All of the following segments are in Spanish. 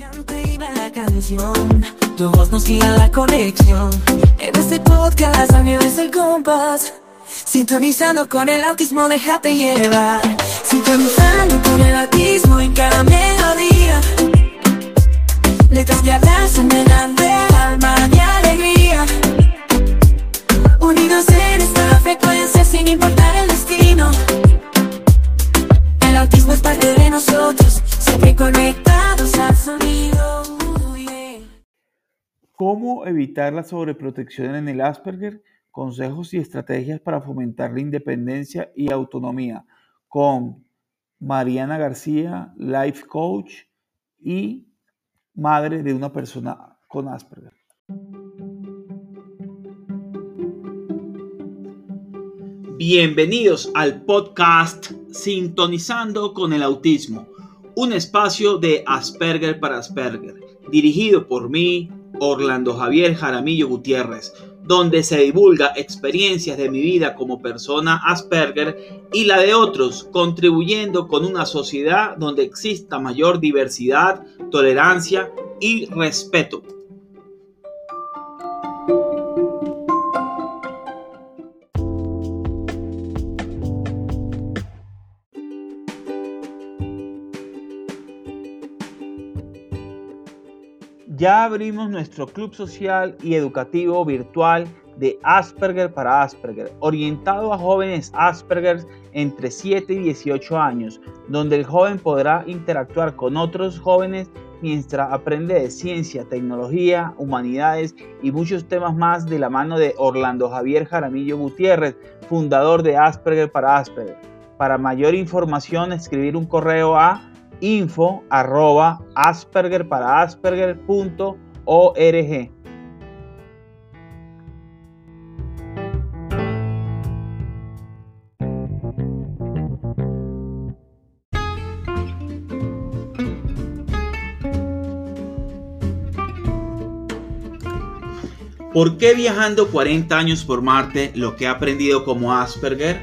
Cante la canción, tu voz nos guía la conexión. En este podcast es el compás. Sintonizando con el autismo, déjate llevar. Sintonizando con el autismo en cada melodía. Letras de abrazo, de alma y alegría. Unidos en esta frecuencia sin importar el destino. El autismo es parte de nosotros, siempre conectados al sonido. ¿Cómo evitar la sobreprotección en el Asperger? Consejos y estrategias para fomentar la independencia y autonomía con Mariana García, Life Coach y madre de una persona con Asperger. Bienvenidos al podcast Sintonizando con el Autismo, un espacio de Asperger para Asperger, dirigido por mí, Orlando Javier Jaramillo Gutiérrez, donde se divulga experiencias de mi vida como persona Asperger y la de otros, contribuyendo con una sociedad donde exista mayor diversidad, tolerancia y respeto. Ya abrimos nuestro club social y educativo virtual de Asperger para Asperger, orientado a jóvenes Asperger entre 7 y 18 años, donde el joven podrá interactuar con otros jóvenes mientras aprende de ciencia, tecnología, humanidades y muchos temas más de la mano de Orlando Javier Jaramillo Gutiérrez, fundador de Asperger para Asperger. Para mayor información, escribir un correo a info arroba asperger para asperger.org. ¿Por qué viajando 40 años por Marte lo que he aprendido como Asperger?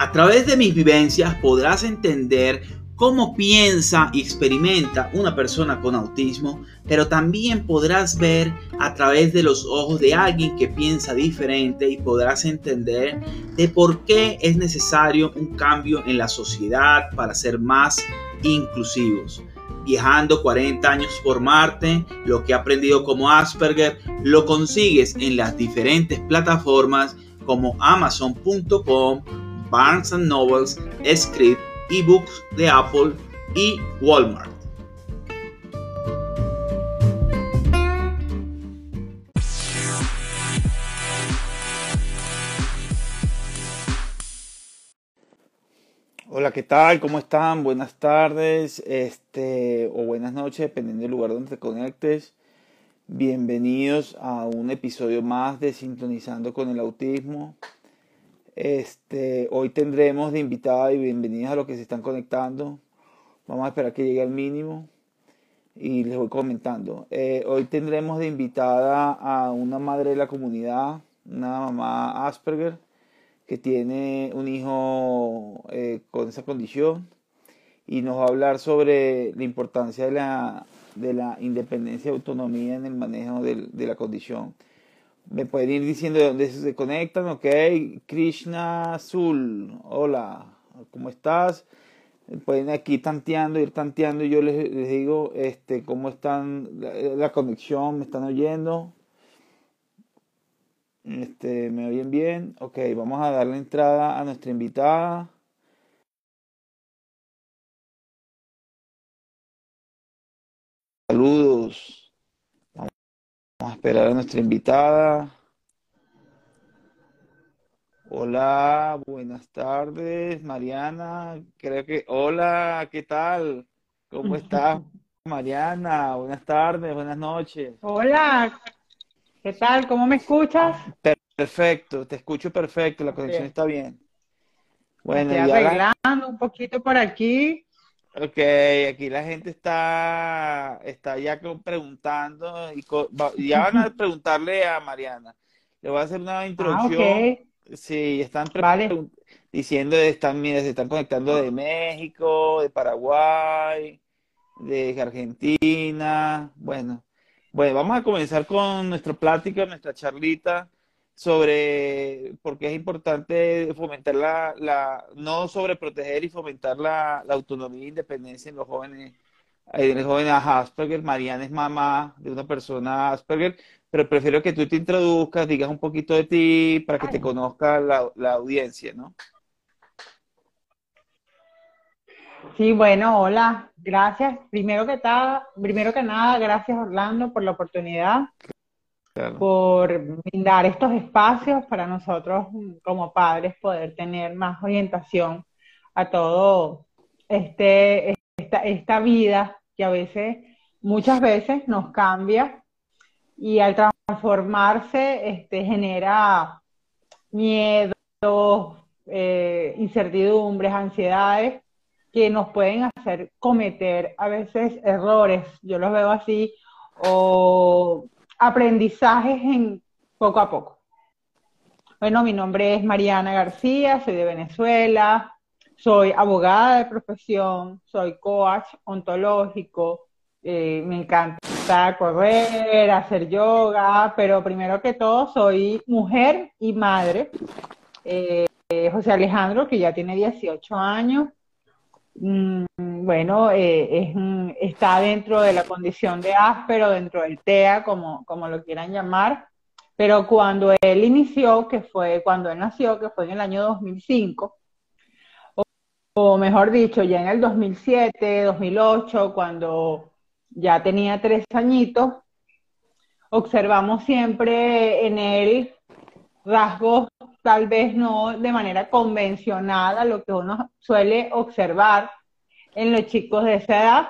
A través de mis vivencias podrás entender cómo piensa y experimenta una persona con autismo, pero también podrás ver a través de los ojos de alguien que piensa diferente y podrás entender de por qué es necesario un cambio en la sociedad para ser más inclusivos. Viajando 40 años por Marte, lo que he aprendido como Asperger lo consigues en las diferentes plataformas como amazon.com, Barnes Nobles, Script ebooks de Apple y Walmart. Hola, ¿qué tal? ¿Cómo están? Buenas tardes este, o buenas noches, dependiendo del lugar donde te conectes. Bienvenidos a un episodio más de Sintonizando con el Autismo. Este, hoy tendremos de invitada y bienvenidas a los que se están conectando. Vamos a esperar que llegue al mínimo y les voy comentando. Eh, hoy tendremos de invitada a una madre de la comunidad, una mamá Asperger, que tiene un hijo eh, con esa condición y nos va a hablar sobre la importancia de la, de la independencia y autonomía en el manejo de la condición me pueden ir diciendo de dónde se conectan, ok. Krishna Azul, hola, ¿cómo estás? Pueden aquí tanteando, ir tanteando y yo les, digo este, cómo están la, conexión, me están oyendo. Este, ¿Me oyen bien? Ok, vamos a darle entrada a nuestra invitada. Saludos. Vamos a esperar a nuestra invitada. Hola, buenas tardes, Mariana. Creo que, hola, ¿qué tal? ¿Cómo estás, Mariana? Buenas tardes, buenas noches. Hola, ¿qué tal? ¿Cómo me escuchas? Perfecto, te escucho perfecto, la conexión está bien. Bueno, Estoy arreglando un poquito por aquí. Ok, aquí la gente está, está ya preguntando y ya van a preguntarle a Mariana. Le voy a hacer una ah, introducción. Sí, están diciendo, están, mira, se están conectando de México, de Paraguay, de Argentina. Bueno, bueno, vamos a comenzar con nuestra plática, nuestra charlita sobre por qué es importante fomentar la, la no sobreproteger y fomentar la, la autonomía e independencia en los jóvenes, en los jóvenes Asperger. Mariana es mamá de una persona Asperger, pero prefiero que tú te introduzcas, digas un poquito de ti para que te conozca la, la audiencia, ¿no? Sí, bueno, hola, gracias. Primero que, primero que nada, gracias Orlando por la oportunidad, por brindar estos espacios para nosotros como padres poder tener más orientación a todo este, esta, esta vida que a veces, muchas veces nos cambia y al transformarse este, genera miedo, eh, incertidumbres, ansiedades que nos pueden hacer cometer a veces errores, yo los veo así, o aprendizajes en poco a poco. Bueno, mi nombre es Mariana García, soy de Venezuela, soy abogada de profesión, soy coach ontológico, eh, me encanta correr, hacer yoga, pero primero que todo soy mujer y madre. Eh, José Alejandro, que ya tiene 18 años, Mm, bueno, eh, está dentro de la condición de áspero, dentro del TEA, como, como lo quieran llamar, pero cuando él inició, que fue cuando él nació, que fue en el año 2005, o, o mejor dicho, ya en el 2007, 2008, cuando ya tenía tres añitos, observamos siempre en él rasgos tal vez no de manera convencional lo que uno suele observar en los chicos de esa edad,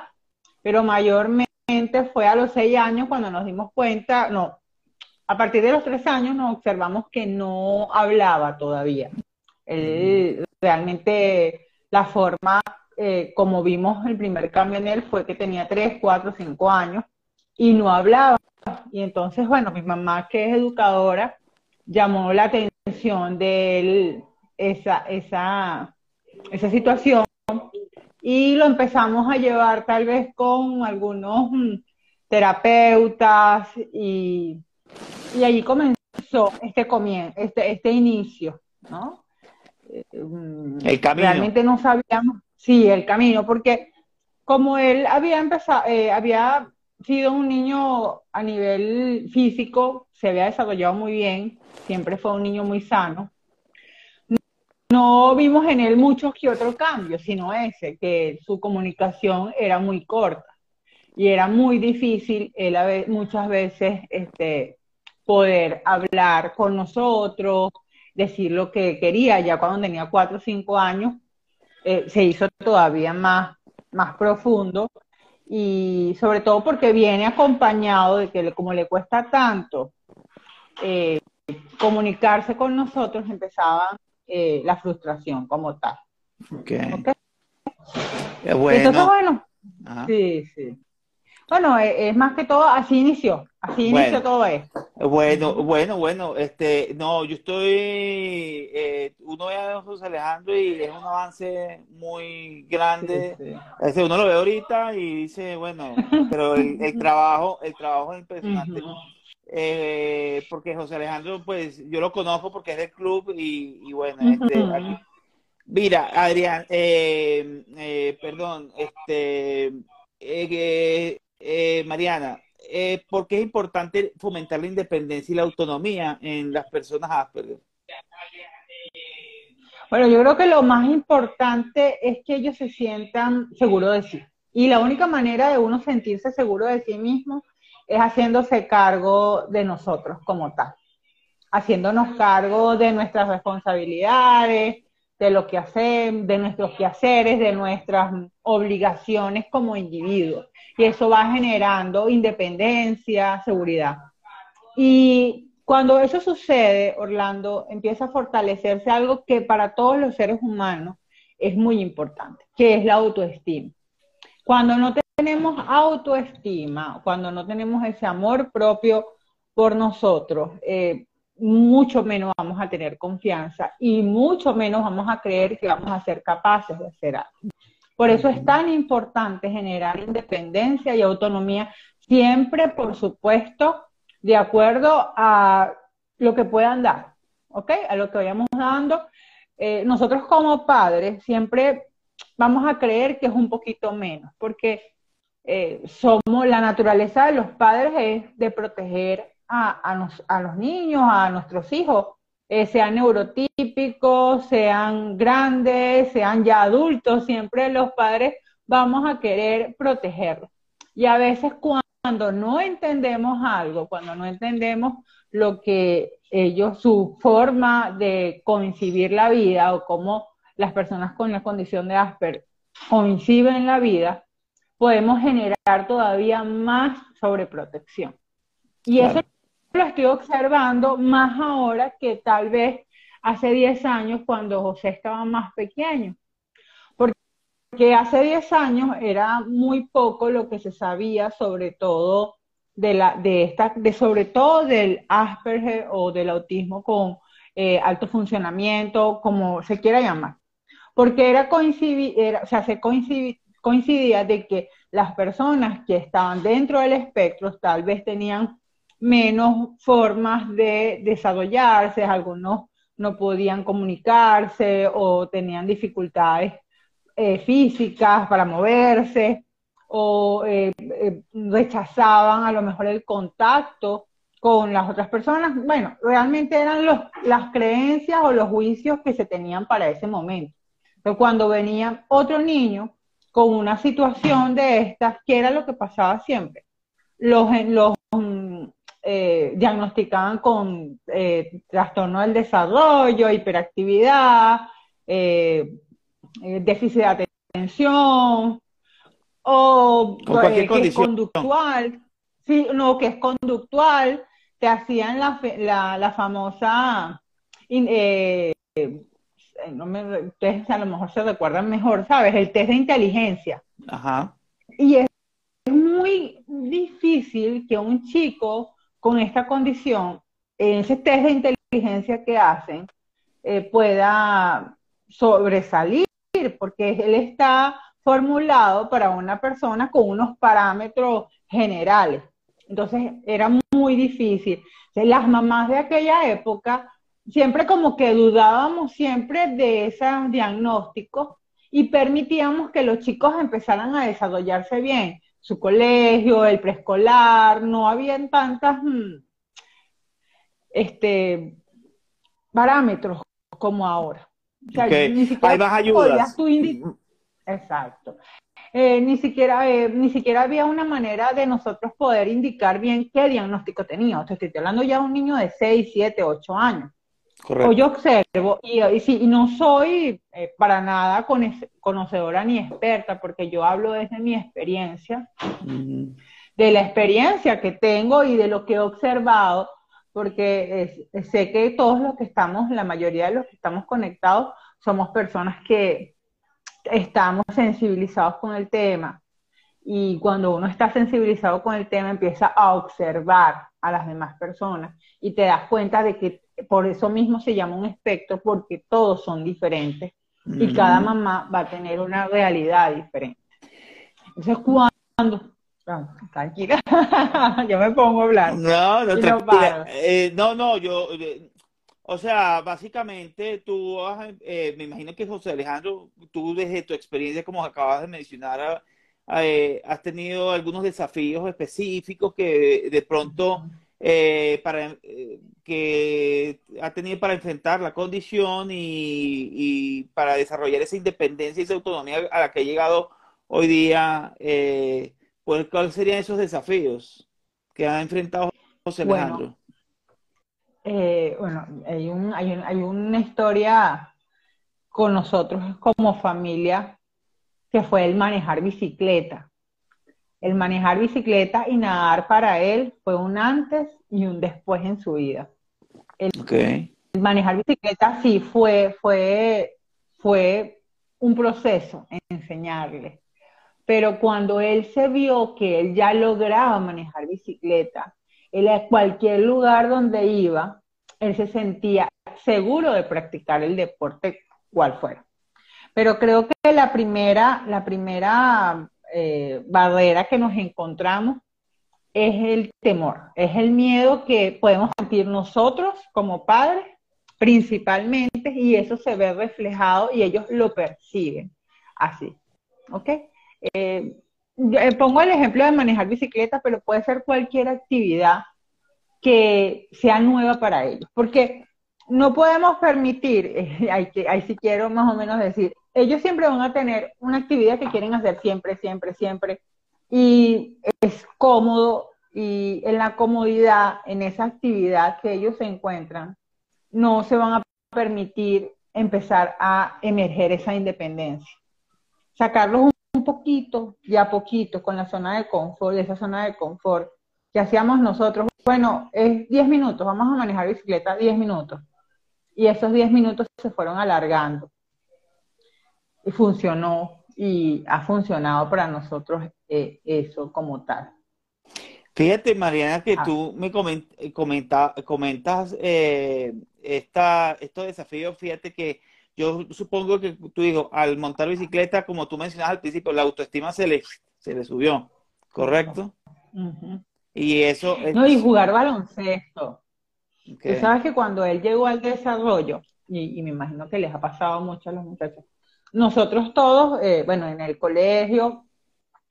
pero mayormente fue a los seis años cuando nos dimos cuenta, no, a partir de los tres años nos observamos que no hablaba todavía. Él, realmente la forma eh, como vimos el primer cambio en él fue que tenía tres, cuatro, cinco años y no hablaba. Y entonces, bueno, mi mamá que es educadora llamó la atención de esa, esa, esa situación y lo empezamos a llevar tal vez con algunos mm, terapeutas y, y allí comenzó este comienzo, este, este inicio, ¿no? Eh, mm, el camino. Realmente no sabíamos, sí, el camino, porque como él había empezado, eh, había sido un niño a nivel físico, se había desarrollado muy bien, siempre fue un niño muy sano. No vimos en él muchos que otros cambios, sino ese, que su comunicación era muy corta y era muy difícil él muchas veces este, poder hablar con nosotros, decir lo que quería. Ya cuando tenía cuatro o cinco años, eh, se hizo todavía más, más profundo y sobre todo porque viene acompañado de que como le cuesta tanto eh, comunicarse con nosotros, empezaba eh, la frustración como tal. Ok. bueno. Entonces, bueno, sí, sí. Bueno, e, es, más que todo, así inició, así inició todo esto. Bueno, bueno, bueno, este, no, yo estoy, eh, uno ve a José Alejandro y es un avance muy grande. Este, uno lo ve ahorita y dice, bueno, pero el, trabajo, el trabajo es impresionante. Eh, porque José Alejandro, pues, yo lo conozco porque es del club y, bueno, este, mira, Adrián, eh, eh, perdón, este, eh, eh, Mariana, eh, ¿por qué es importante fomentar la independencia y la autonomía en las personas Asperger? Bueno, yo creo que lo más importante es que ellos se sientan seguros de sí. Y la única manera de uno sentirse seguro de sí mismo es haciéndose cargo de nosotros como tal, haciéndonos cargo de nuestras responsabilidades, de lo que hacemos, de nuestros quehaceres, de nuestras obligaciones como individuos. Y eso va generando independencia, seguridad. Y cuando eso sucede, Orlando, empieza a fortalecerse algo que para todos los seres humanos es muy importante, que es la autoestima. Cuando no tenemos autoestima, cuando no tenemos ese amor propio por nosotros, eh, mucho menos vamos a tener confianza y mucho menos vamos a creer que vamos a ser capaces de hacer algo. Por eso es tan importante generar independencia y autonomía, siempre, por supuesto, de acuerdo a lo que puedan dar, ¿ok? A lo que vayamos dando. Eh, nosotros como padres siempre vamos a creer que es un poquito menos, porque eh, somos, la naturaleza de los padres es de proteger a, los niños, a nuestros hijos, eh, sean neurotípicos, sean grandes, sean ya adultos, siempre los padres vamos a querer protegerlos. Y a veces cuando no entendemos algo, cuando no entendemos lo que ellos, su forma de coincidir la vida o cómo las personas con la condición de Asper coinciden la vida, podemos generar todavía más sobreprotección. Y eso lo estoy observando más ahora que tal vez hace 10 años cuando José estaba más pequeño. Porque hace 10 años era muy poco lo que se sabía sobre todo de la de esta de sobre todo del Asperger o del autismo con eh, alto funcionamiento, como se quiera llamar. Porque era coincidir, o sea, se coincidía de que las personas que estaban dentro del espectro tal vez tenían menos formas de desarrollarse, algunos no podían comunicarse o tenían dificultades eh, físicas para moverse o eh, eh, rechazaban a lo mejor el contacto con las otras personas. Bueno, realmente eran los, las creencias o los juicios que se tenían para ese momento. Pero cuando venía otro niño con una situación de estas, ¿qué era lo que pasaba siempre? Los, los eh, diagnosticaban con eh, trastorno del desarrollo, hiperactividad, eh, déficit de atención, o que es conductual, sí, no, que es conductual, te hacían la, la, famosa, no me, ustedes a lo mejor se recuerdan mejor, ¿sabes? El test de inteligencia. Ajá. Y es muy difícil que un chico con esta condición, en ese test de inteligencia que hacen, eh, pueda sobresalir, porque él está formulado para una persona con unos parámetros generales. Entonces era muy difícil. Las mamás de aquella época siempre como que dudábamos siempre de esos diagnósticos y permitíamos que los chicos empezaran a desarrollarse bien su colegio, el preescolar, no habían tantas mm, este, parámetros como ahora. ni siquiera Hay más ayudas. Exacto. Eh, ni, siquiera, eh, ni siquiera había una manera de nosotros poder indicar bien qué diagnóstico tenía. O estoy hablando ya de un niño de 6, 7, 8 años. O yo observo, y, y, no soy eh, para nada conocedora ni experta, porque yo hablo desde mi experiencia, de la experiencia que tengo y de lo que he observado, porque sé que todos los que estamos, la mayoría de los que estamos conectados, somos personas que estamos sensibilizados con el tema. Y cuando uno está sensibilizado con el tema, empieza a observar a las demás personas y te das cuenta de que por eso mismo se llama un espectro, porque todos son diferentes y cada mamá va a tener una realidad diferente. Entonces, cuando... tranquila, yo me pongo a hablar. No, no, eh, no, no, yo... Eh, o sea, básicamente tú, eh, me imagino que José Alejandro, tú desde tu experiencia, como acabas de mencionar, has tenido algunos desafíos específicos que de pronto eh, para, eh, que ha tenido para enfrentar la condición y, para desarrollar esa independencia y esa autonomía a la que ha llegado hoy día. Eh, pues, ¿Cuáles serían esos desafíos que ha enfrentado José Alejandro? Bueno, hay, un, hay, hay una historia con nosotros como familia que fue el manejar bicicleta. El manejar bicicleta y nadar para él fue un antes y un después en su vida. El, manejar bicicleta sí fue, fue, fue un proceso en enseñarle. Pero cuando él se vio que él ya lograba manejar bicicleta, él a cualquier lugar donde iba, él se sentía seguro de practicar el deporte cual fuera. Pero creo que la primera, la primera eh, barrera que nos encontramos es el temor, es el miedo que podemos sentir nosotros como padres principalmente y eso se ve reflejado y ellos lo perciben así. ¿Ok? Eh, eh, pongo el ejemplo de manejar bicicleta, pero puede ser cualquier actividad que sea nueva para ellos, porque no podemos permitir, ahí, ahí sí quiero más o menos decir, ellos siempre van a tener una actividad que quieren hacer siempre, siempre, siempre, y es cómodo y en la comodidad, en esa actividad que ellos se encuentran, no se van a permitir empezar a emerger esa independencia. Sacarlos un poquito y a poquito con la zona de confort, esa zona de confort que hacíamos nosotros. Bueno, es 10 minutos, vamos a manejar bicicleta 10 minutos. Y esos 10 minutos se fueron alargando. Y funcionó y ha funcionado para nosotros eh, eso como tal. Fíjate, Mariana, que ah. tú me eh, comenta, comentas eh, esta, estos desafíos. Fíjate que yo supongo que tú digo, al montar bicicleta, como tú mencionabas al principio, la autoestima se le, se le subió, ¿correcto? Y eso... No, y jugar baloncesto. Tú sabes que cuando él llegó al desarrollo, y, me imagino que les ha pasado mucho a los muchachos, nosotros todos, eh, bueno, en el colegio,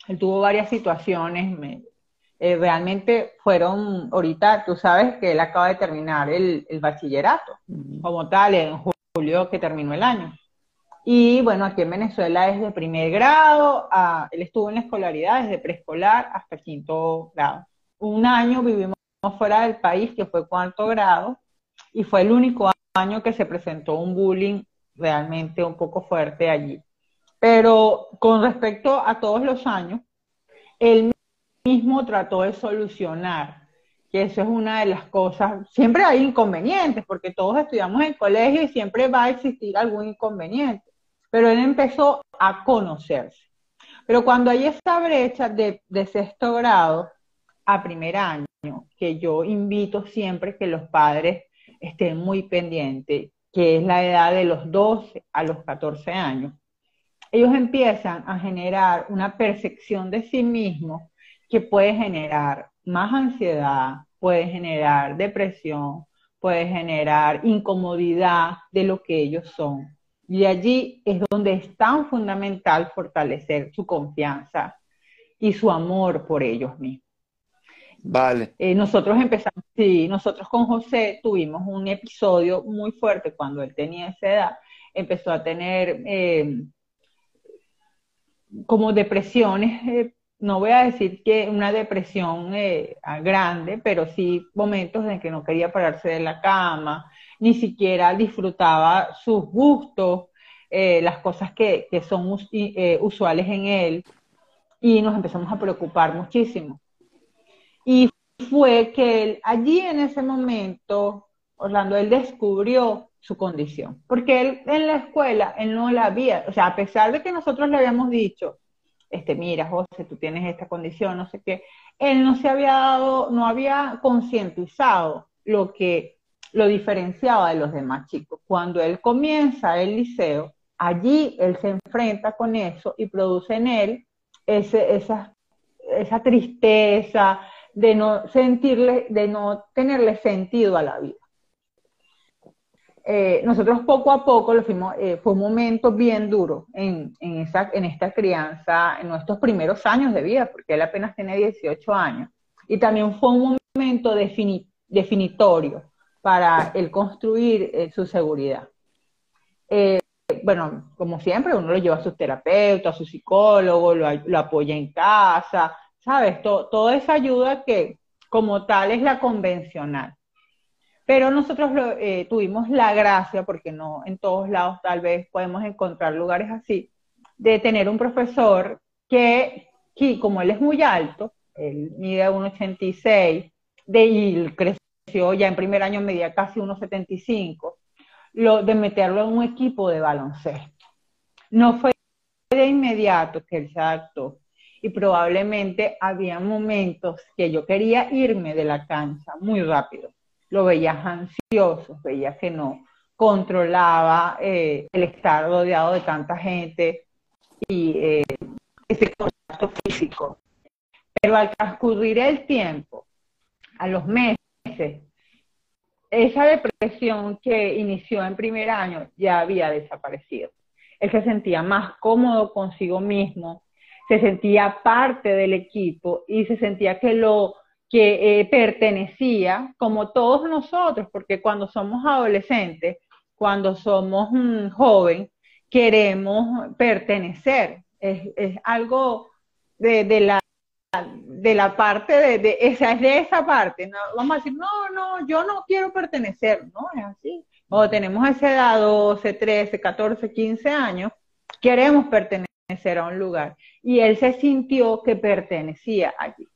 él tuvo varias situaciones, me, eh, realmente fueron, ahorita tú sabes que él acaba de terminar el, bachillerato, como tal, en julio que terminó el año. Y bueno, aquí en Venezuela es de primer grado, él estuvo en la escolaridad desde preescolar hasta quinto grado. Un año vivimos fuera del país, que fue cuarto grado, y fue el único año que se presentó un bullying realmente un poco fuerte allí. Pero con respecto a todos los años, él mismo trató de solucionar, que eso es una de las cosas, siempre hay inconvenientes, porque todos estudiamos en colegio y siempre va a existir algún inconveniente, pero él empezó a conocerse. Pero cuando hay esta brecha de, de sexto grado a primer año, que yo invito siempre que los padres estén muy pendientes, que es la edad de los 12 a los 14 años, ellos empiezan a generar una percepción de sí mismos que puede generar más ansiedad, puede generar depresión, puede generar incomodidad de lo que ellos son. Y allí es donde es tan fundamental fortalecer su confianza y su amor por ellos mismos. Vale. Eh, nosotros empezamos, sí, nosotros con José tuvimos un episodio muy fuerte cuando él tenía esa edad. Empezó a tener eh, como depresiones eh, no voy a decir que una depresión grande, pero sí momentos en que no quería pararse de la cama, ni siquiera disfrutaba sus gustos, las cosas que, son eh, usuales en él, y nos empezamos a preocupar muchísimo. Y fue que él, allí en ese momento, Orlando, él descubrió su condición, porque él en la escuela, él no la había, o sea, a pesar de que nosotros le habíamos dicho, este, mira, José, tú tienes esta condición, no sé qué. Él no se había dado, no había concientizado lo que lo diferenciaba de los demás chicos. Cuando él comienza el liceo, allí él se enfrenta con eso y produce en él ese, esa, esa tristeza de no sentirle, de no tenerle sentido a la vida. Eh, nosotros poco a poco lo fuimos, eh, fue un momento bien duro en, esa, en esta crianza, en nuestros primeros años de vida, porque él apenas tiene 18 años. Y también fue un momento definitorio para él construir eh, su seguridad. bueno, como siempre, uno lo lleva a su terapeuta, a su psicólogo, lo, apoya en casa, ¿sabes? toda esa ayuda que como tal es la convencional. Pero nosotros eh, tuvimos la gracia, porque no en todos lados tal vez podemos encontrar lugares así, de tener un profesor que, como él es muy alto, él mide 1,86, de, y creció ya en primer año, medía casi 1,75, lo, de meterlo en un equipo de baloncesto. No fue de inmediato que él se adaptó y probablemente había momentos que yo quería irme de la cancha muy rápido lo veías ansioso, veías que no, controlaba eh, el estar rodeado de tanta gente y eh, ese contacto físico. Pero al transcurrir el tiempo, a los meses, esa depresión que inició en primer año ya había desaparecido. Él se sentía más cómodo consigo mismo, se sentía parte del equipo y se sentía que lo que eh, pertenecía, como todos nosotros, porque cuando somos adolescentes, cuando somos un joven, queremos pertenecer. Es, algo de, la de la parte de, esa es de esa parte. ¿no? Vamos a decir, no, no, yo no quiero pertenecer, no, es así. O tenemos esa edad, 12, 13, 14, 15 años, queremos pertenecer a un lugar. Y él se sintió que pertenecía allí.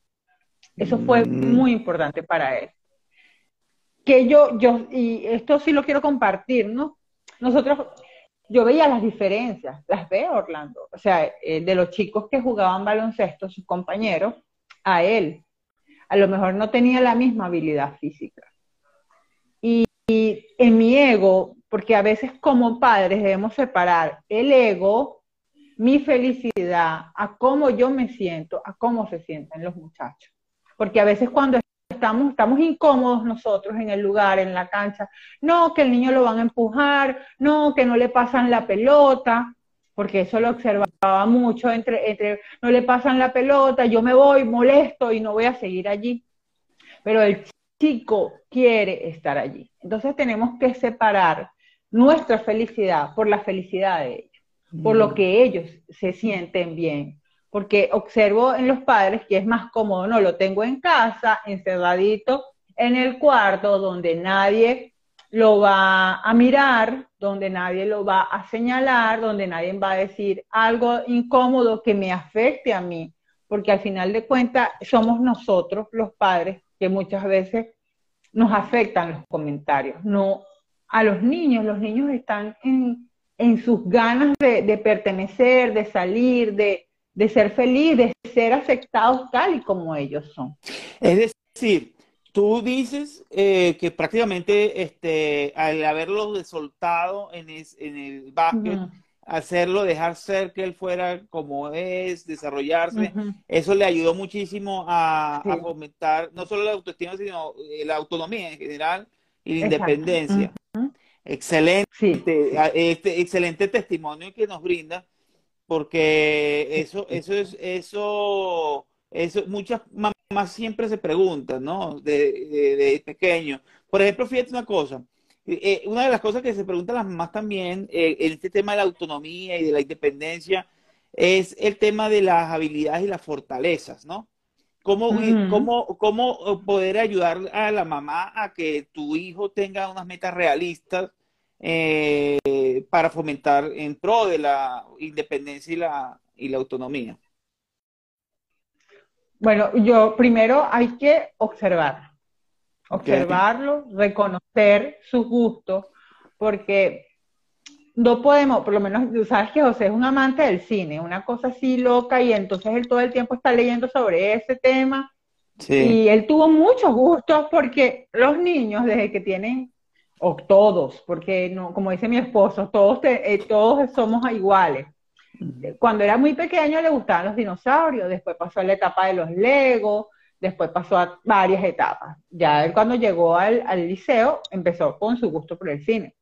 Eso fue mm. muy importante para él. Que yo, yo, y esto sí lo quiero compartir, ¿no? Nosotros, yo veía las diferencias, las veo, Orlando. O sea, eh, de los chicos que jugaban baloncesto, sus compañeros, a él. A lo mejor no tenía la misma habilidad física. Y, y en mi ego, porque a veces como padres debemos separar el ego, mi felicidad, a cómo yo me siento, a cómo se sienten los muchachos. Porque a veces cuando estamos, estamos incómodos nosotros en el lugar, en la cancha, no, que el niño lo van a empujar, no, que no le pasan la pelota, porque eso lo observaba mucho entre, entre no le pasan la pelota, yo me voy molesto y no voy a seguir allí. Pero el chico quiere estar allí. Entonces tenemos que separar nuestra felicidad por la felicidad de ellos, por lo que ellos se sienten bien. Porque observo en los padres que es más cómodo, no, lo tengo en casa, encerradito en el cuarto, donde nadie lo va a mirar, donde nadie lo va a señalar, donde nadie va a decir algo incómodo que me afecte a mí, porque al final de cuentas somos nosotros los padres que muchas veces nos afectan los comentarios, no a los niños, los niños están en, sus ganas de pertenecer, de salir, de, de ser feliz, de ser aceptados tal y como ellos son. Es decir, tú dices eh, que prácticamente este, al haberlo soltado en, en el básquet, hacerlo, dejar ser que él fuera como es, desarrollarse, eso le ayudó muchísimo a, fomentar no solo la autoestima, sino eh, la autonomía en general y la independencia. Excelente, este, excelente testimonio que nos brinda porque eso, eso es, eso, eso, muchas mamás siempre se preguntan, ¿no? De, de, pequeño. Por ejemplo, fíjate una cosa, eh, eh, una de las cosas que se preguntan las mamás también eh, en este tema de la autonomía y de la independencia es el tema de las habilidades y las fortalezas, ¿no? ¿Cómo, cómo, cómo poder ayudar a la mamá a que tu hijo tenga unas metas realistas eh, para fomentar en pro de la independencia y la, y la autonomía? Bueno, yo primero hay que observar, observarlo, reconocer sus gustos, porque no podemos, por lo menos, tú sabes que José es un amante del cine, una cosa así loca, y entonces él todo el tiempo está leyendo sobre ese tema. Y él tuvo muchos gustos porque los niños, desde que tienen o todos, porque no, como dice mi esposo, todos, eh, todos somos iguales. Cuando era muy pequeño le gustaban los dinosaurios, después pasó a la etapa de los Legos, después pasó a varias etapas. Ya él cuando llegó al, liceo empezó con su gusto por el cine.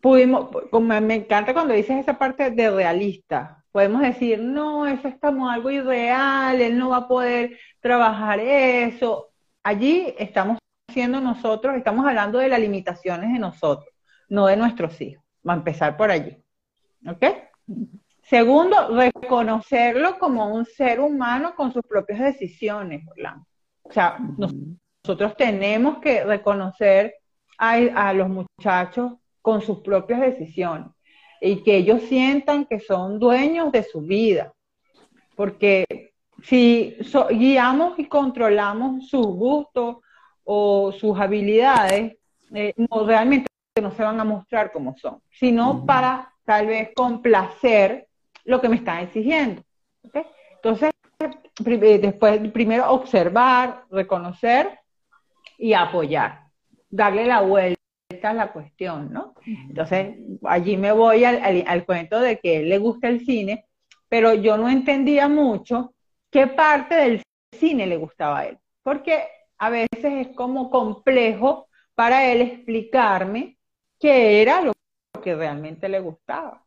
Pudimos, como me encanta cuando dices esa parte de realista, podemos decir, no, eso es como algo irreal, él no va a poder trabajar eso. Allí estamos nosotros, estamos hablando de las limitaciones de nosotros, no de nuestros hijos. Va a empezar por allí. ¿Ok? Segundo, reconocerlo como un ser humano con sus propias decisiones, Orlando. O sea, nosotros tenemos que reconocer a, a, los muchachos con sus propias decisiones y que ellos sientan que son dueños de su vida. Porque si guiamos y controlamos sus gustos, o sus habilidades eh, no realmente no se van a mostrar como son, sino para tal vez complacer lo que me están exigiendo. Entonces, eh, después, primero observar, reconocer y apoyar, darle la vuelta vuelta la cuestión, ¿no? Entonces, allí me voy al, cuento de que él le gusta el cine, pero yo no entendía mucho qué parte del cine le gustaba a él, porque a veces es como complejo para él explicarme qué era lo que realmente le gustaba.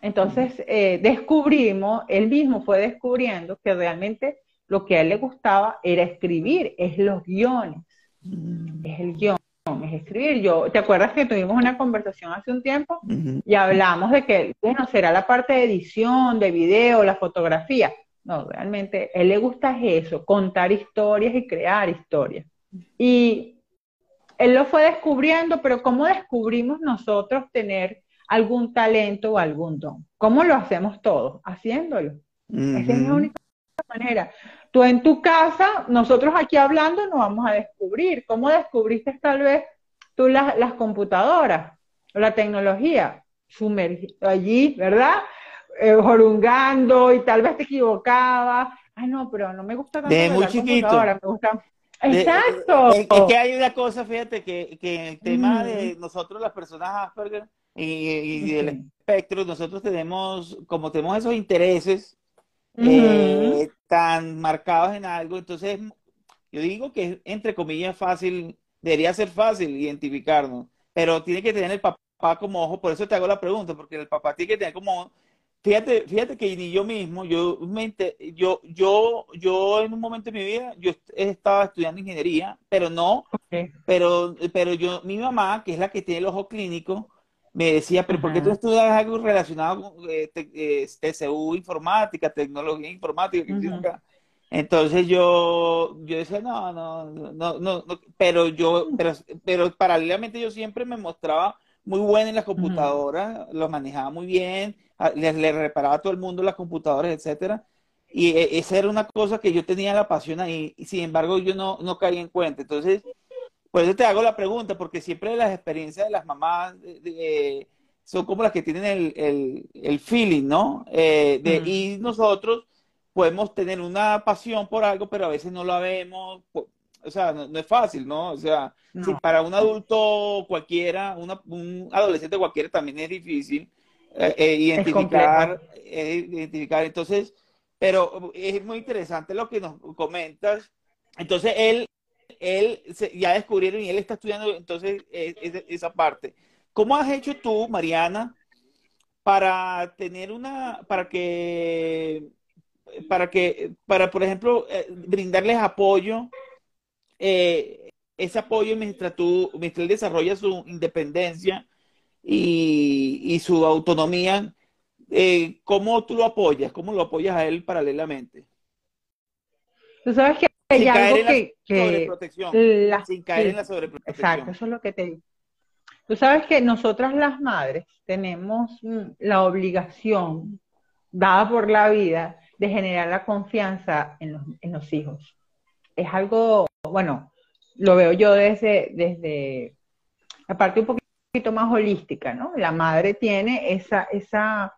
Entonces, eh, descubrimos, él mismo fue descubriendo que realmente lo que a él le gustaba era escribir, es los guiones, mm. es el guion, es escribir. Yo, ¿te acuerdas que tuvimos una conversación hace un tiempo y hablamos de que, bueno, será la parte de edición, de video, la fotografía? No, realmente, a él le gusta eso, contar historias y crear historias. Y él lo fue descubriendo, pero ¿cómo descubrimos nosotros tener algún talento o algún don? ¿Cómo lo hacemos todos? Haciéndolo. Esa es la única manera. Tú en tu casa, nosotros aquí hablando, nos vamos a descubrir. ¿Cómo descubriste tal vez tú las, las computadoras o la tecnología? Sumergido allí, ¿verdad? Eh, jorungando y tal vez te equivocabas. Ay, no, pero no me gusta tanto. De muy chiquito. Me gusta... Exacto. Es, que hay una cosa, fíjate, que, que el tema de nosotros, las personas Asperger y, del espectro, nosotros tenemos, como tenemos esos intereses eh, tan marcados en algo, entonces yo digo que entre comillas fácil, debería ser fácil identificarnos, pero tiene que tener el papá como ojo, por eso te hago la pregunta, porque el papá tiene que tener como Fíjate, fíjate que ni yo mismo, yo, yo, yo, yo en un momento de mi vida, yo estaba estudiando ingeniería, pero no, pero, pero yo, mi mamá, que es la que tiene el ojo clínico, me decía, pero ¿por qué tú estudias algo relacionado con eh, eh, TCU, informática, tecnología informática? Entonces yo, yo decía, no, no, no, no, pero yo, pero, pero paralelamente yo siempre me mostraba muy buena en las computadoras, lo manejaba muy bien, le, reparaba a todo el mundo las computadoras, etcétera. Y e, esa era una cosa que yo tenía la pasión ahí, y sin embargo yo no, no caí en cuenta. Entonces, por eso te hago la pregunta, porque siempre las experiencias de las mamás son como las que tienen el, el, feeling, ¿no? Eh, de, Y nosotros podemos tener una pasión por algo, pero a veces no la vemos, o sea, no, es fácil, ¿no? O sea, si para un adulto cualquiera, un adolescente cualquiera también es difícil eh, eh, identificar, eh, identificar. Entonces, pero es muy interesante lo que nos comentas. Entonces, él, él ya descubrieron y él está estudiando entonces esa parte. ¿Cómo has hecho tú, Mariana, para tener una, para que, para que, para, por ejemplo, brindarles apoyo eh, ese apoyo mientras tú, mientras él desarrolla su independencia y, su autonomía, eh, ¿cómo tú lo apoyas? ¿Cómo lo apoyas a él paralelamente? Tú sabes que hay algo que, sobreprotección, sin caer en la sobreprotección. Exacto, eso es lo que te digo. Tú sabes que nosotras las madres tenemos mm, la obligación dada por la vida de generar la confianza en los, en los hijos. Es algo bueno, lo veo yo desde, desde la parte un poquito más holística, ¿no? La madre tiene esa, esa,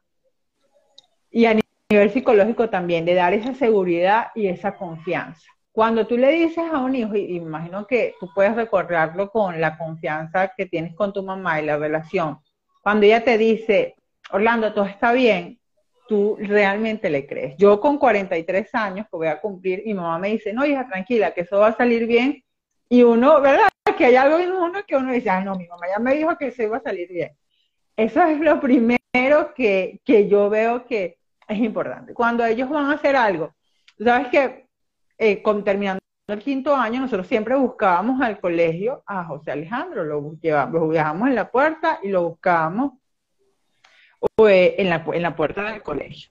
y a nivel psicológico también, de dar esa seguridad y esa confianza. Cuando tú le dices a un hijo, y imagino que tú puedes recordarlo con la confianza que tienes con tu mamá y la relación, cuando ella te dice, Orlando, todo está bien, tú realmente le crees. Yo con 43 años que voy a cumplir, mi mamá me dice, no, hija, tranquila, que eso va a salir bien. Y uno, ¿verdad? Que hay algo en uno que uno dice, ah, no, mi mamá ya me dijo que eso iba a salir bien. Eso es lo primero que, que yo veo que es importante. Cuando ellos van a hacer algo, sabes que eh, con, terminando el quinto año, nosotros siempre buscábamos al colegio a José Alejandro, lo, llevamos, lo dejamos en la puerta y lo buscábamos en la, puerta del colegio.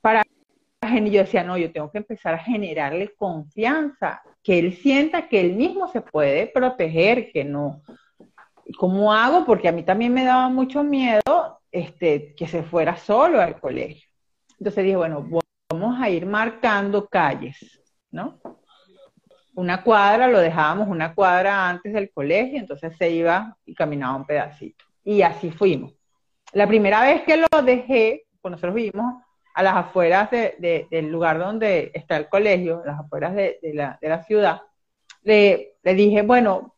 Para y yo decía, no, yo tengo que empezar a generarle confianza, que él sienta que él mismo se puede proteger, que no. ¿Cómo hago? Porque a mí también me daba mucho miedo este, que se fuera solo al colegio. Entonces dije, bueno, vamos a ir marcando calles, ¿no? Una cuadra, lo dejábamos una cuadra antes del colegio, entonces se iba y caminaba un pedacito. Y así fuimos. La primera vez que lo dejé, pues nosotros vivimos a las afueras del lugar donde está el colegio, las afueras de, la, ciudad, le, dije, bueno,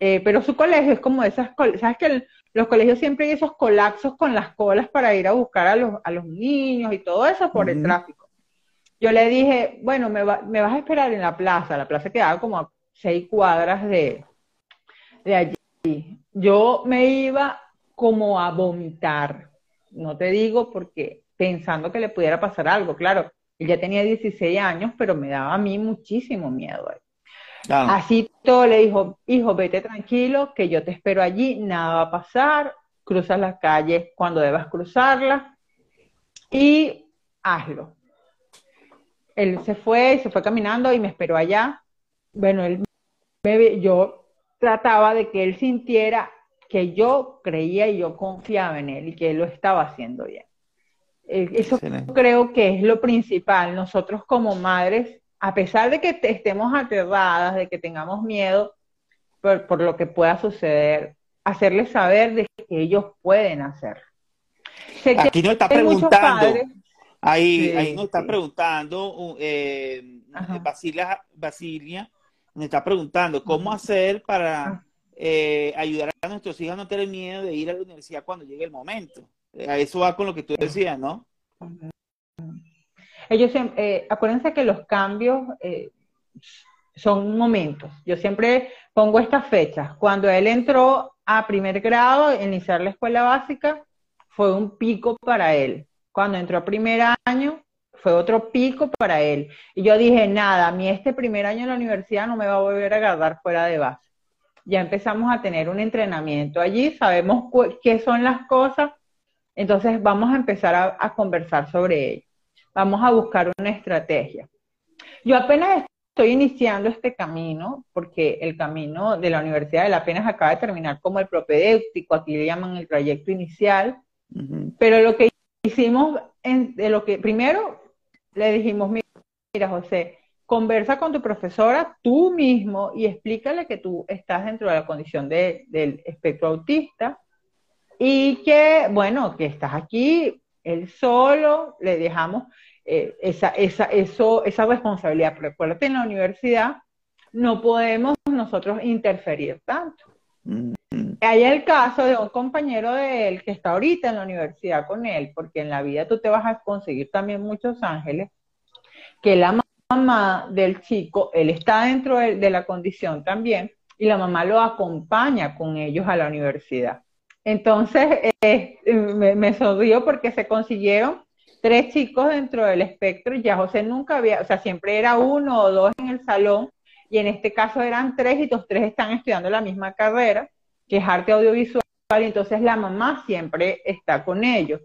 Eh, pero su colegio es como esas, ¿sabes que los colegios siempre hay esos colapsos con las colas para ir a buscar a los, a los niños y todo eso por el tráfico? Yo le dije, bueno, me, me, vas a esperar en la plaza, la plaza quedaba como a seis cuadras de, de allí. Yo me iba como a vomitar, no te digo porque pensando que le pudiera pasar algo, claro, él ya tenía 16 años, pero me daba a mí muchísimo miedo. Así todo le dijo, hijo, vete tranquilo, que yo te espero allí, nada va a pasar, cruzas las calles cuando debas cruzarlas y hazlo. Él se fue, se fue caminando y me esperó allá. Bueno, él yo trataba de que él sintiera que yo creía y yo confiaba en él y que él lo estaba haciendo bien. Eh, eso creo que es lo principal. Nosotros como madres, a pesar de que estemos aterradas, de que tengamos miedo por, lo que pueda suceder, hacerles saber de que ellos pueden hacer. Aquí nos está preguntando, ahí, ahí nos está preguntando, eh, Basilia, Basilia, nos está preguntando cómo hacer para ah. eh, ayudar a nuestros hijos a no tener miedo de ir a la universidad cuando llegue el momento. A eso va con lo que tú decías, ¿no? Ellos, eh, acuérdense que los cambios eh, son momentos. Yo siempre pongo estas fechas. Cuando él entró a primer grado, iniciar la escuela básica, fue un pico para él. Cuando entró a primer año, fue otro pico para él. Y yo dije, nada, a mí este primer año en la universidad no me va a volver a agarrar fuera de base. Ya empezamos a tener un entrenamiento allí, sabemos qué son las cosas entonces vamos a empezar a, conversar sobre ello. Vamos a buscar una estrategia. Yo apenas estoy iniciando este camino, porque el camino de la Universidad de La apenas acaba de terminar como el propedéutico, aquí le llaman el trayecto inicial, pero lo que hicimos, de lo que primero le dijimos, mira José, conversa con tu profesora tú mismo y explícale que tú estás dentro de la condición del espectro autista y que, bueno, que estás aquí, él solo, le dejamos eh, esa, esa, eso, esa responsabilidad. Pero acuérdate, en la universidad no podemos nosotros interferir tanto. Mm-hmm. Hay el caso de un compañero de él que está ahorita en la universidad con él, porque en la vida tú te vas a conseguir también muchos ángeles, que la mamá del chico, él está dentro de la condición también, y la mamá lo acompaña con ellos a la universidad. Entonces, eh, me, me porque se consiguieron tres chicos dentro del espectro. Ya José nunca había, o sea, siempre era uno o dos en el salón, y en este caso eran tres, y los tres están estudiando la misma carrera, que es arte audiovisual, y entonces la mamá siempre está con ellos.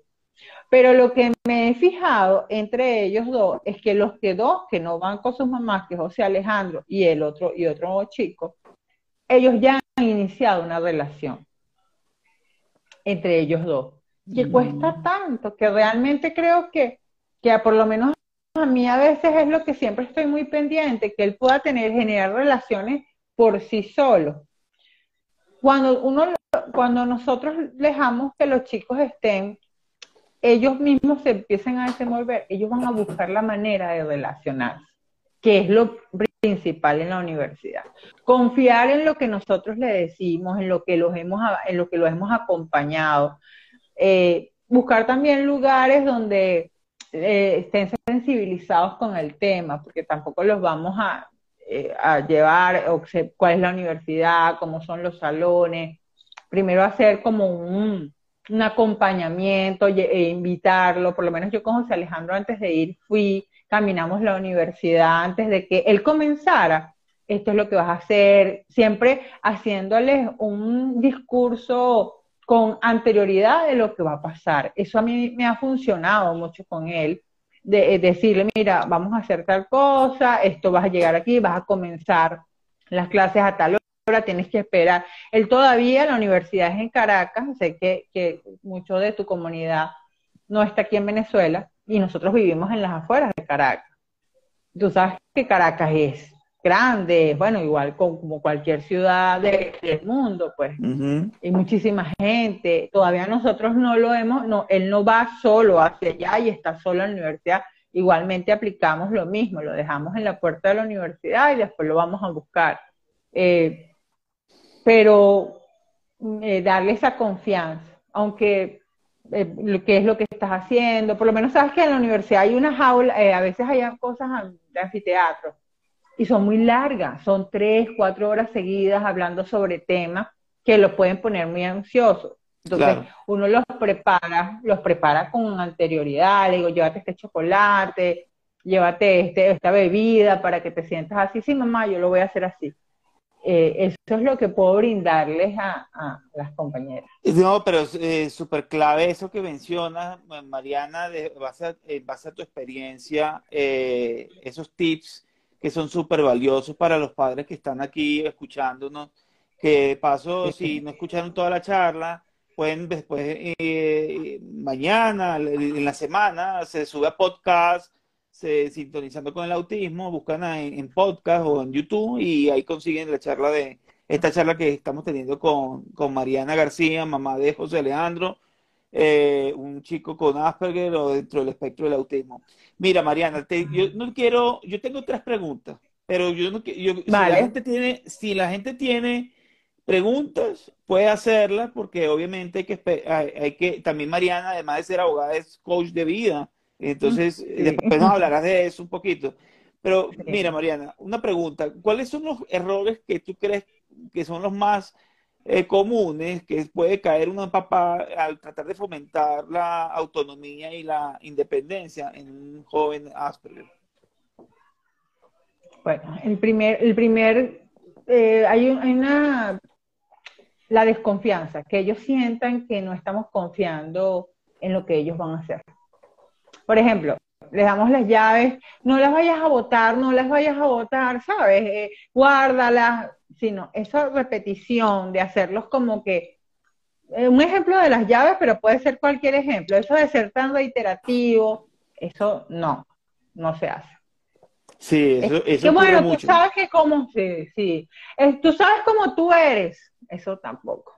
Pero lo que me he fijado entre ellos dos es que los que dos que no van con sus mamás, que es José Alejandro y el otro y otro chico, ellos ya han iniciado una relación entre ellos dos. Que mm. cuesta tanto, que realmente creo que, que por lo menos a mí a veces es lo que siempre estoy muy pendiente, que él pueda tener, generar relaciones por sí solo. Cuando uno, cuando nosotros dejamos que los chicos estén, ellos mismos se empiecen a desenvolver, ellos van a buscar la manera de relacionarse, que es lo principal en la universidad. Confiar en lo que nosotros le decimos, en lo que los hemos, en lo que los hemos acompañado. Eh, buscar también lugares donde eh, estén sensibilizados con el tema, porque tampoco los vamos a, eh, a llevar, cuál es la universidad, cómo son los salones. Primero hacer como un, un acompañamiento e invitarlo, por lo menos yo con José Alejandro antes de ir fui caminamos la universidad antes de que él comenzara. Esto es lo que vas a hacer, siempre haciéndoles un discurso con anterioridad de lo que va a pasar. Eso a mí me ha funcionado mucho con él, de, eh, decirle, mira, vamos a hacer tal cosa, esto vas a llegar aquí, vas a comenzar las clases a tal hora, tienes que esperar. Él todavía, la universidad es en Caracas, sé que, que mucho de tu comunidad no está aquí en Venezuela, y nosotros vivimos en las afueras de Caracas. Tú sabes que Caracas es grande, bueno, igual como cualquier ciudad del mundo, pues, hay muchísima gente, todavía nosotros no lo hemos, no, él no va solo hacia allá y está solo en la universidad, igualmente aplicamos lo mismo, lo dejamos en la puerta de la universidad y después lo vamos a buscar. Eh, pero eh, darle esa confianza, aunque eh, qué es lo que estás haciendo, por lo menos sabes que en la universidad hay unas aulas, eh, a veces hay cosas de anfiteatro, y son muy largas, son tres, cuatro horas seguidas hablando sobre temas que los pueden poner muy ansiosos. Entonces, uno los prepara, los prepara con anterioridad, le digo, llévate este chocolate, llévate este, esta bebida para que te sientas así. Sí, mamá, yo lo voy a hacer así. Eh, eso es lo que puedo brindarles a, las compañeras. No, pero es eh, súper clave eso que mencionas, Mariana, de base, a, base a tu experiencia, eh, esos tips que son súper valiosos para los padres que están aquí escuchándonos, que de paso, si no escucharon toda la charla, pueden después, mañana, en la semana, se sube a podcast se, sintonizando con el autismo, buscan en, podcast o en YouTube y ahí consiguen la charla de esta charla que estamos teniendo con, Mariana García, mamá de José Alejandro, eh, un chico con Asperger o dentro del espectro del autismo. Mira, Mariana, yo no quiero, yo tengo tres preguntas, pero yo no yo, si la gente tiene, si la gente tiene preguntas, puede hacerlas, porque obviamente hay que, hay que, también Mariana, además de ser abogada, es coach de vida. Entonces, después nos hablarás de eso un poquito. Pero mira, Mariana, una pregunta. ¿Cuáles son los errores que tú crees que son los más eh, comunes que puede caer una papá al tratar de fomentar la autonomía y la independencia en un joven Asperger? Bueno, el primer, el primer, eh, hay, una, la desconfianza, que ellos sientan que no estamos confiando en lo que ellos van a hacer. Por ejemplo, les damos las llaves, no las vayas a botar, no las vayas a botar, ¿sabes? Eh, guárdalas, sino esa repetición de hacerlos como que, eh, un ejemplo de las llaves, pero puede ser cualquier ejemplo, eso de ser tan reiterativo, eso no, no se hace. Sí, eso, es que bueno, tú sabes que como, sí, sí, tú sabes cómo tú eres, eso tampoco.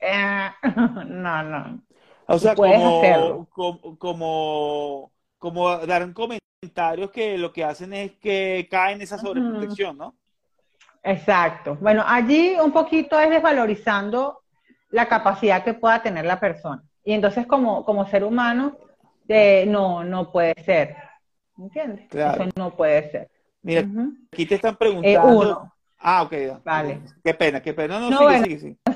Eh, no, no. O sea, como, como, como, dar comentarios que lo que hacen es que caen esa sobreprotección, ¿no? Exacto. Bueno, allí un poquito es desvalorizando la capacidad que pueda tener la persona. Y entonces como, como ser humano, eh, no, no puede ser. ¿Entiendes? Eso no puede ser. Mira, aquí te están preguntando. Ah, ok. Vale. Qué pena, qué pena. No, no,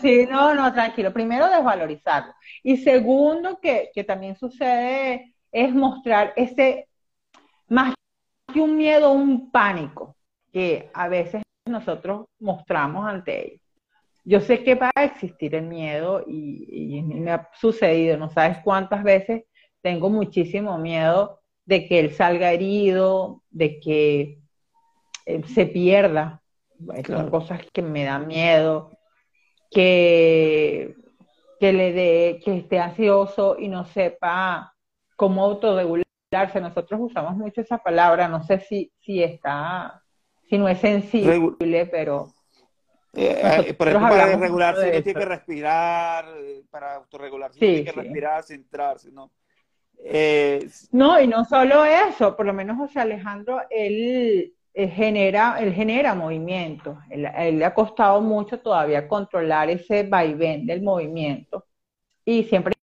Sí, no, no, tranquilo. Primero, desvalorizarlo. Y segundo, que, que también sucede es mostrar ese, más que un miedo, un pánico que a veces nosotros mostramos ante ellos. Yo sé que va a existir el miedo y, y me ha sucedido, no sabes cuántas veces tengo muchísimo miedo de que él salga herido, de que eh, se pierda son cosas que me dan miedo, que, que le dé, que esté ansioso y no sepa cómo autorregularse. Nosotros usamos mucho esa palabra, no sé si, si está, si no es sensible, pero eh, eh, por ejemplo, para regularse tiene que respirar, eh, para autorregularse tiene que respirar, centrarse, ¿no? no, y no solo eso, por lo menos José Alejandro, él, él genera, él genera movimiento. Él, él, le ha costado mucho todavía controlar ese vaivén del movimiento. Y siempre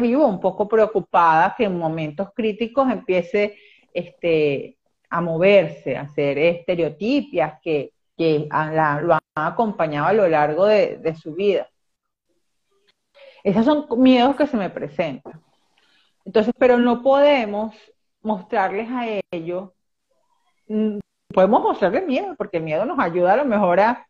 vivo un poco preocupada que en momentos críticos empiece este, a moverse, a hacer estereotipias que, que lo han acompañado a lo largo de, de su vida. Esos son miedos que se me presentan. Entonces, pero no podemos mostrarles a ellos mm, podemos mostrarle miedo, porque el miedo nos ayuda a lo mejor a,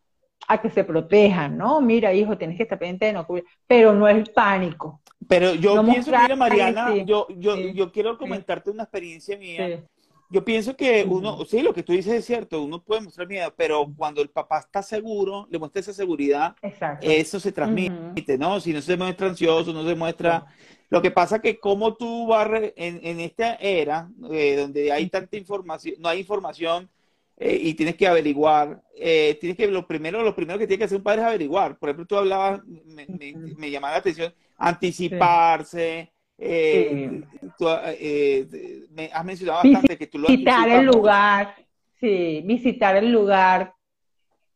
que se protejan, ¿no? Mira, hijo, tienes que estar pendiente de no cubrir, pero no es pánico. Pero yo pienso, mira, Mariana, yo, yo, yo quiero comentarte una experiencia mía. Yo pienso que uno, sí, lo que tú dices es cierto, uno puede mostrar miedo, pero cuando el papá está seguro, le muestra esa seguridad, eso se transmite, ¿no? Si no se muestra ansioso, no se muestra... Lo que pasa que como tú vas en, en esta era, eh, donde hay tanta información, no hay información, eh, y tienes que averiguar, eh, tienes que, lo primero, lo primero que tiene que hacer un padre es averiguar. Por ejemplo, tú hablabas, me, me, llamaba la atención, anticiparse. Eh, me has mencionado bastante que tú lo Visitar el lugar, sí, visitar el lugar,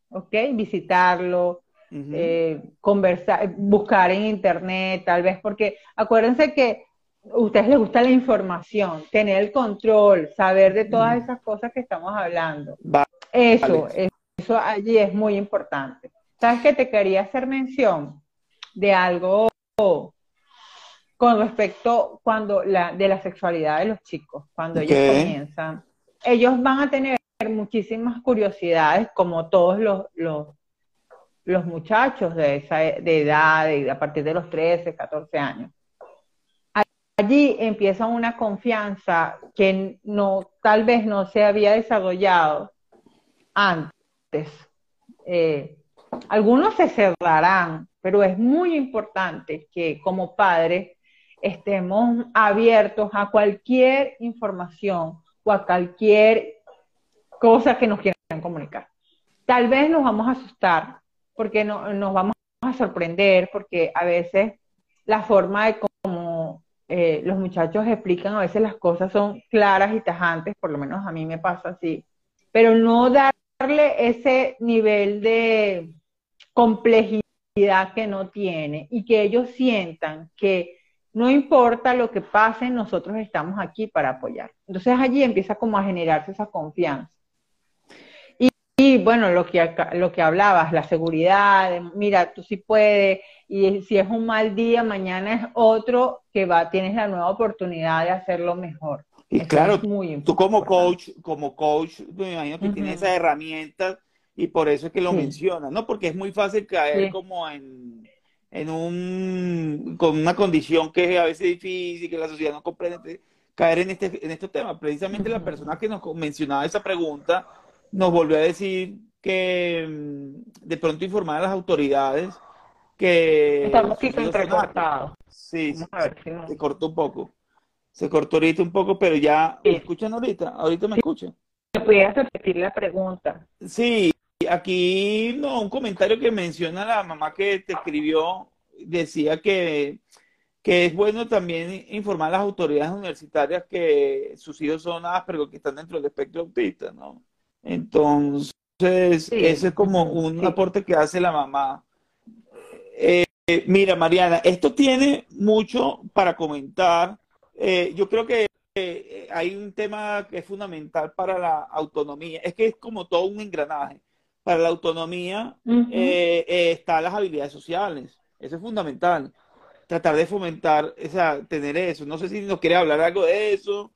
¿ok? Visitarlo, eh, conversar, buscar en internet, tal vez, porque acuérdense que a ustedes les gusta la información, tener el control, saber de todas esas cosas que estamos hablando. Eso, eso allí es muy importante. ¿Sabes que te quería hacer mención de algo con respecto cuando la, de la sexualidad de los chicos, cuando ellos comienzan? Ellos van a tener muchísimas curiosidades, como todos los, los, los muchachos de esa de edad, de, a partir de los 13, 14 años. Allí empieza una confianza que no, tal vez no se había desarrollado antes. Eh, algunos se cerrarán, pero es muy importante que como padres estemos abiertos a cualquier información o a cualquier cosa que nos quieran comunicar. Tal vez nos vamos a asustar porque no, nos vamos a sorprender, porque a veces la forma de cómo eh, los muchachos explican, a veces las cosas son claras y tajantes, por lo menos a mí me pasa así, pero no darle ese nivel de complejidad que no tiene y que ellos sientan que no importa lo que pase, nosotros estamos aquí para apoyar. Entonces allí empieza como a generarse esa confianza. Y, bueno, lo que, lo que hablabas, la seguridad, mira, tú sí puedes, y si es un mal día, mañana es otro que va, tienes la nueva oportunidad de hacerlo mejor. Y claro, tú como coach, como coach, me imagino que tienes esas herramientas y por eso es que lo mencionas, ¿no? Porque es muy fácil caer como en, en un, con una condición que a veces es difícil, que la sociedad no comprende, caer en este, en estos temas. Precisamente la persona que nos mencionaba esa pregunta nos volvió a decir que mm, de pronto informar a las autoridades que... Estamos aquí entrecortados. Sí, se, cortó un poco. Se cortó ahorita un poco, pero ya... ¿Me escuchan ahorita? ¿Ahorita me escuchan? ¿Me pudieras repetir la pregunta? Sí, aquí no, un comentario que menciona la mamá que te escribió, decía que, que es bueno también informar a las autoridades universitarias que sus hijos son Asperger, que están dentro del espectro autista, ¿no? Entonces, ese es como un aporte que hace la mamá. Eh, mira, Mariana, esto tiene mucho para comentar. Eh, yo creo que eh, hay un tema que es fundamental para la autonomía. Es que es como todo un engranaje para la autonomía eh, eh, están las habilidades sociales. Eso es fundamental. Tratar de fomentar, esa, tener eso. No sé si nos quiere hablar algo de eso.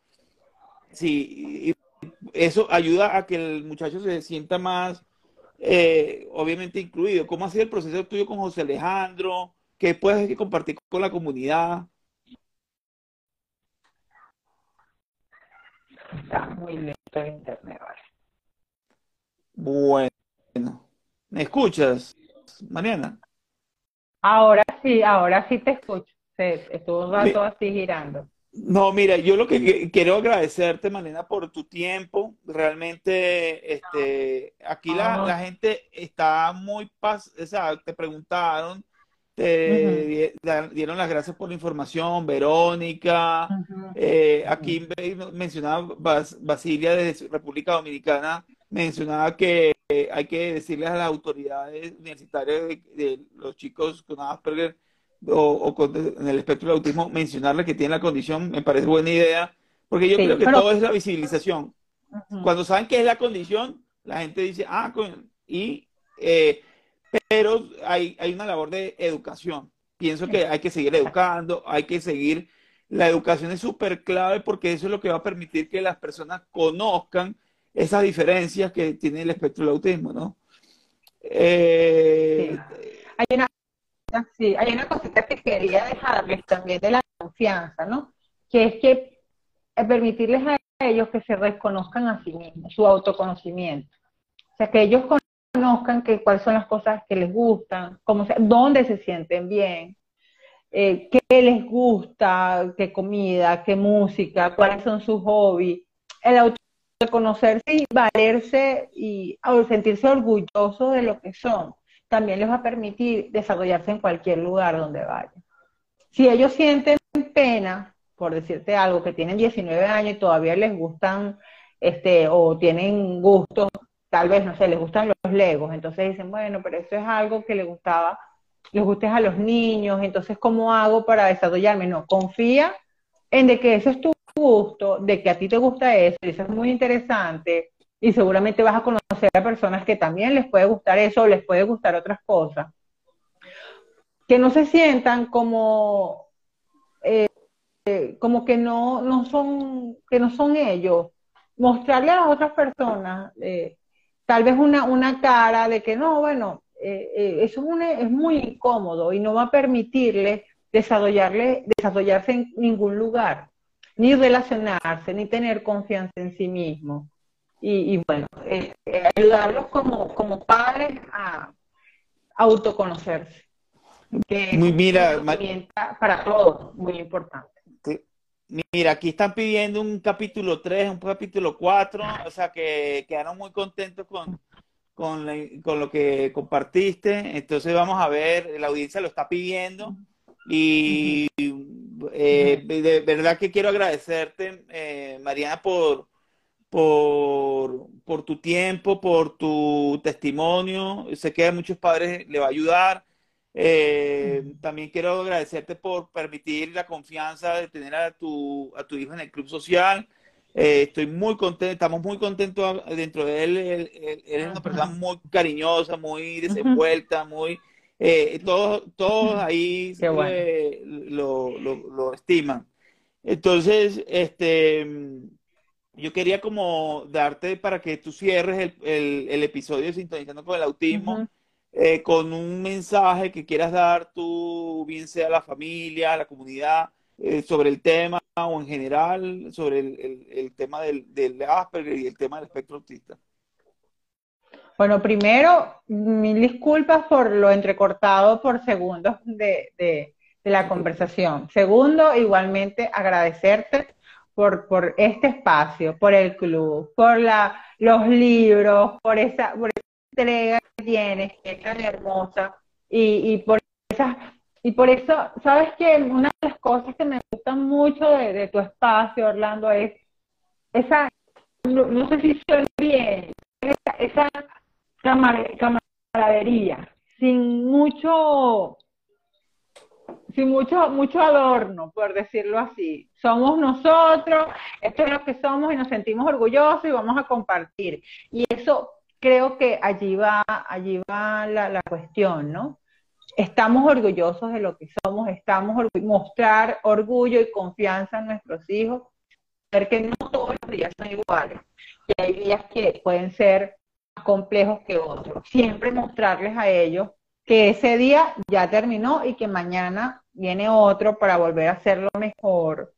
Sí, eso ayuda a que el muchacho se sienta más, eh, obviamente, incluido. ¿Cómo ha sido el proceso tuyo con José Alejandro? ¿Qué puedes compartir con la comunidad? Está muy lento el internet, vale. Bueno. ¿Me escuchas, Mariana? Ahora sí, ahora sí te escucho. estuvo un rato así girando. No, mira, yo lo que quiero agradecerte, Mariana, por tu tiempo. Realmente, este, aquí la, gente está muy paz, o sea, te preguntaron, te dieron las gracias por la información, Verónica, eh, aquí mencionaba Basilia de República Dominicana, mencionaba que hay que decirles a las autoridades universitarias de, los chicos con Asperger o, con, en el espectro del autismo, mencionarles que tienen la condición, me parece buena idea, porque yo creo que todo es la visibilización. Cuando saben qué es la condición, la gente dice, ah, y, eh, pero hay, hay una labor de educación. Pienso que hay que seguir educando, hay que seguir, la educación es súper clave porque eso es lo que va a permitir que las personas conozcan esas diferencias que tiene el espectro del autismo, ¿no? Eh, hay, una, sí, hay una cosita que quería dejarles también de la confianza, ¿no? Que es que eh, permitirles a ellos que se reconozcan a sí mismos, su autoconocimiento. O sea, que ellos conozcan que, cuáles son las cosas que les gustan, cómo dónde se sienten bien, eh, qué les gusta, qué comida, qué música, cuáles son sus hobbies. El reconocerse y valerse y sentirse orgulloso de lo que son, también les va a permitir desarrollarse en cualquier lugar donde vayan. Si ellos sienten pena, por decirte algo, que tienen 19 años y todavía les gustan, este, o tienen gustos tal vez, no sé, les gustan los legos, entonces dicen, bueno, pero eso es algo que le gustaba, les gusta a los niños, entonces, ¿cómo hago para desarrollarme? No, confía en de que eso es tu gusto, de que a ti te gusta eso, y eso es muy interesante, y seguramente vas a conocer a personas que también les puede gustar eso o les puede gustar otras cosas. Que no se sientan como, eh, como que no, no son, que no son ellos. Mostrarle a las otras personas eh, tal vez una, una cara de que no, bueno, eh, eh, eso es, es, muy incómodo y no va a permitirle desarrollarle, desarrollarse en ningún lugar, ni relacionarse, ni tener confianza en sí mismo. Y, bueno, eh, ayudarlos como, como padres a autoconocerse. Que muy, mira, para todos, muy importante. Mira, aquí están pidiendo un capítulo 3, un capítulo 4, o sea que quedaron muy contentos con, con, lo que compartiste. Entonces vamos a ver, la audiencia lo está pidiendo y eh, de verdad que quiero agradecerte, eh, Mariana, por, por, por tu tiempo, por tu testimonio. Sé que a muchos padres le va a ayudar. Eh, también quiero agradecerte por permitir la confianza de tener a tu, a tu hijo en el club social. Eh, estoy muy contento, estamos muy contentos dentro de él. Él, es una persona muy cariñosa, muy desenvuelta, muy... Eh, todos, todos ahí lo, lo, estiman. Entonces, este, yo quería como darte para que tú cierres el, el, episodio de Sintonizando con el Autismo. Eh, con un mensaje que quieras dar tú, bien sea a la familia, a la comunidad, eh, sobre el tema o en general sobre el, tema del, Asperger y el tema del espectro autista. Bueno, primero, mil disculpas por lo entrecortado por segundos de, de, la conversación. Segundo, igualmente agradecerte por, por, este espacio, por el club, por la, los libros, por esa, por esa entrega tienes, que es tan hermosa, y, y por esa, y por eso, ¿sabes que Una de las cosas que me gustan mucho de, tu espacio, Orlando, es esa, no, sé si suena bien, esa camaradería, sin mucho, sin mucho, mucho adorno, por decirlo así. Somos nosotros, esto es lo que somos y nos sentimos orgullosos y vamos a compartir. Y eso creo que allí va, allí va la, cuestión, ¿no? Estamos orgullosos de lo que somos, estamos mostrar orgullo y confianza en nuestros hijos, ver que no todos los días son iguales, y hay días que pueden ser complejos que otros. Siempre mostrarles a ellos que ese día ya terminó y que mañana viene otro para volver a hacerlo mejor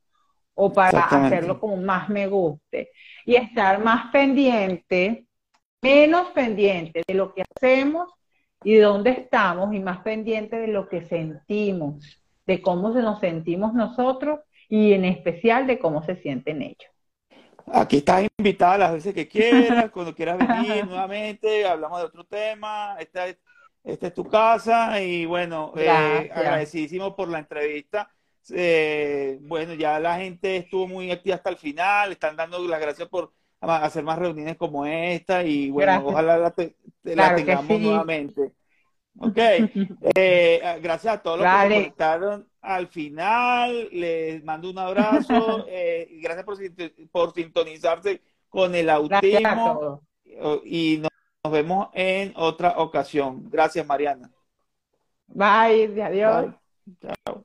o para hacerlo como más me guste. Y estar más pendiente menos pendiente de lo que hacemos y de dónde estamos y más pendiente de lo que sentimos, de cómo se nos sentimos nosotros y en especial de cómo se sienten ellos. Aquí estás invitada las veces que quieras, cuando quieras venir nuevamente, hablamos de otro tema, esta es, esta es tu casa y bueno, eh, agradecidísimo por la entrevista. Eh, bueno, ya la gente estuvo muy activa hasta el final, están dando las gracias por hacer más reuniones como esta y bueno, ojalá la, tengamos nuevamente. Ok, eh, gracias a todos los que conectaron al final, les mando un abrazo, eh, gracias por, por sintonizarse con el autismo y nos, nos, vemos en otra ocasión. Gracias Mariana. Bye, adiós. Chao.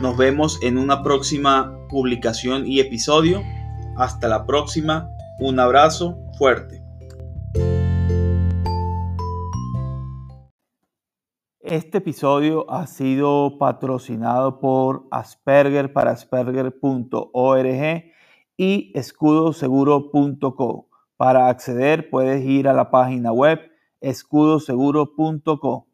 Nos vemos en una próxima publicación y episodio. Hasta la próxima. Un abrazo fuerte. Este episodio ha sido patrocinado por Asperger para asperger.org y escudoseguro.co. Para acceder puedes ir a la página web escudoseguro.co.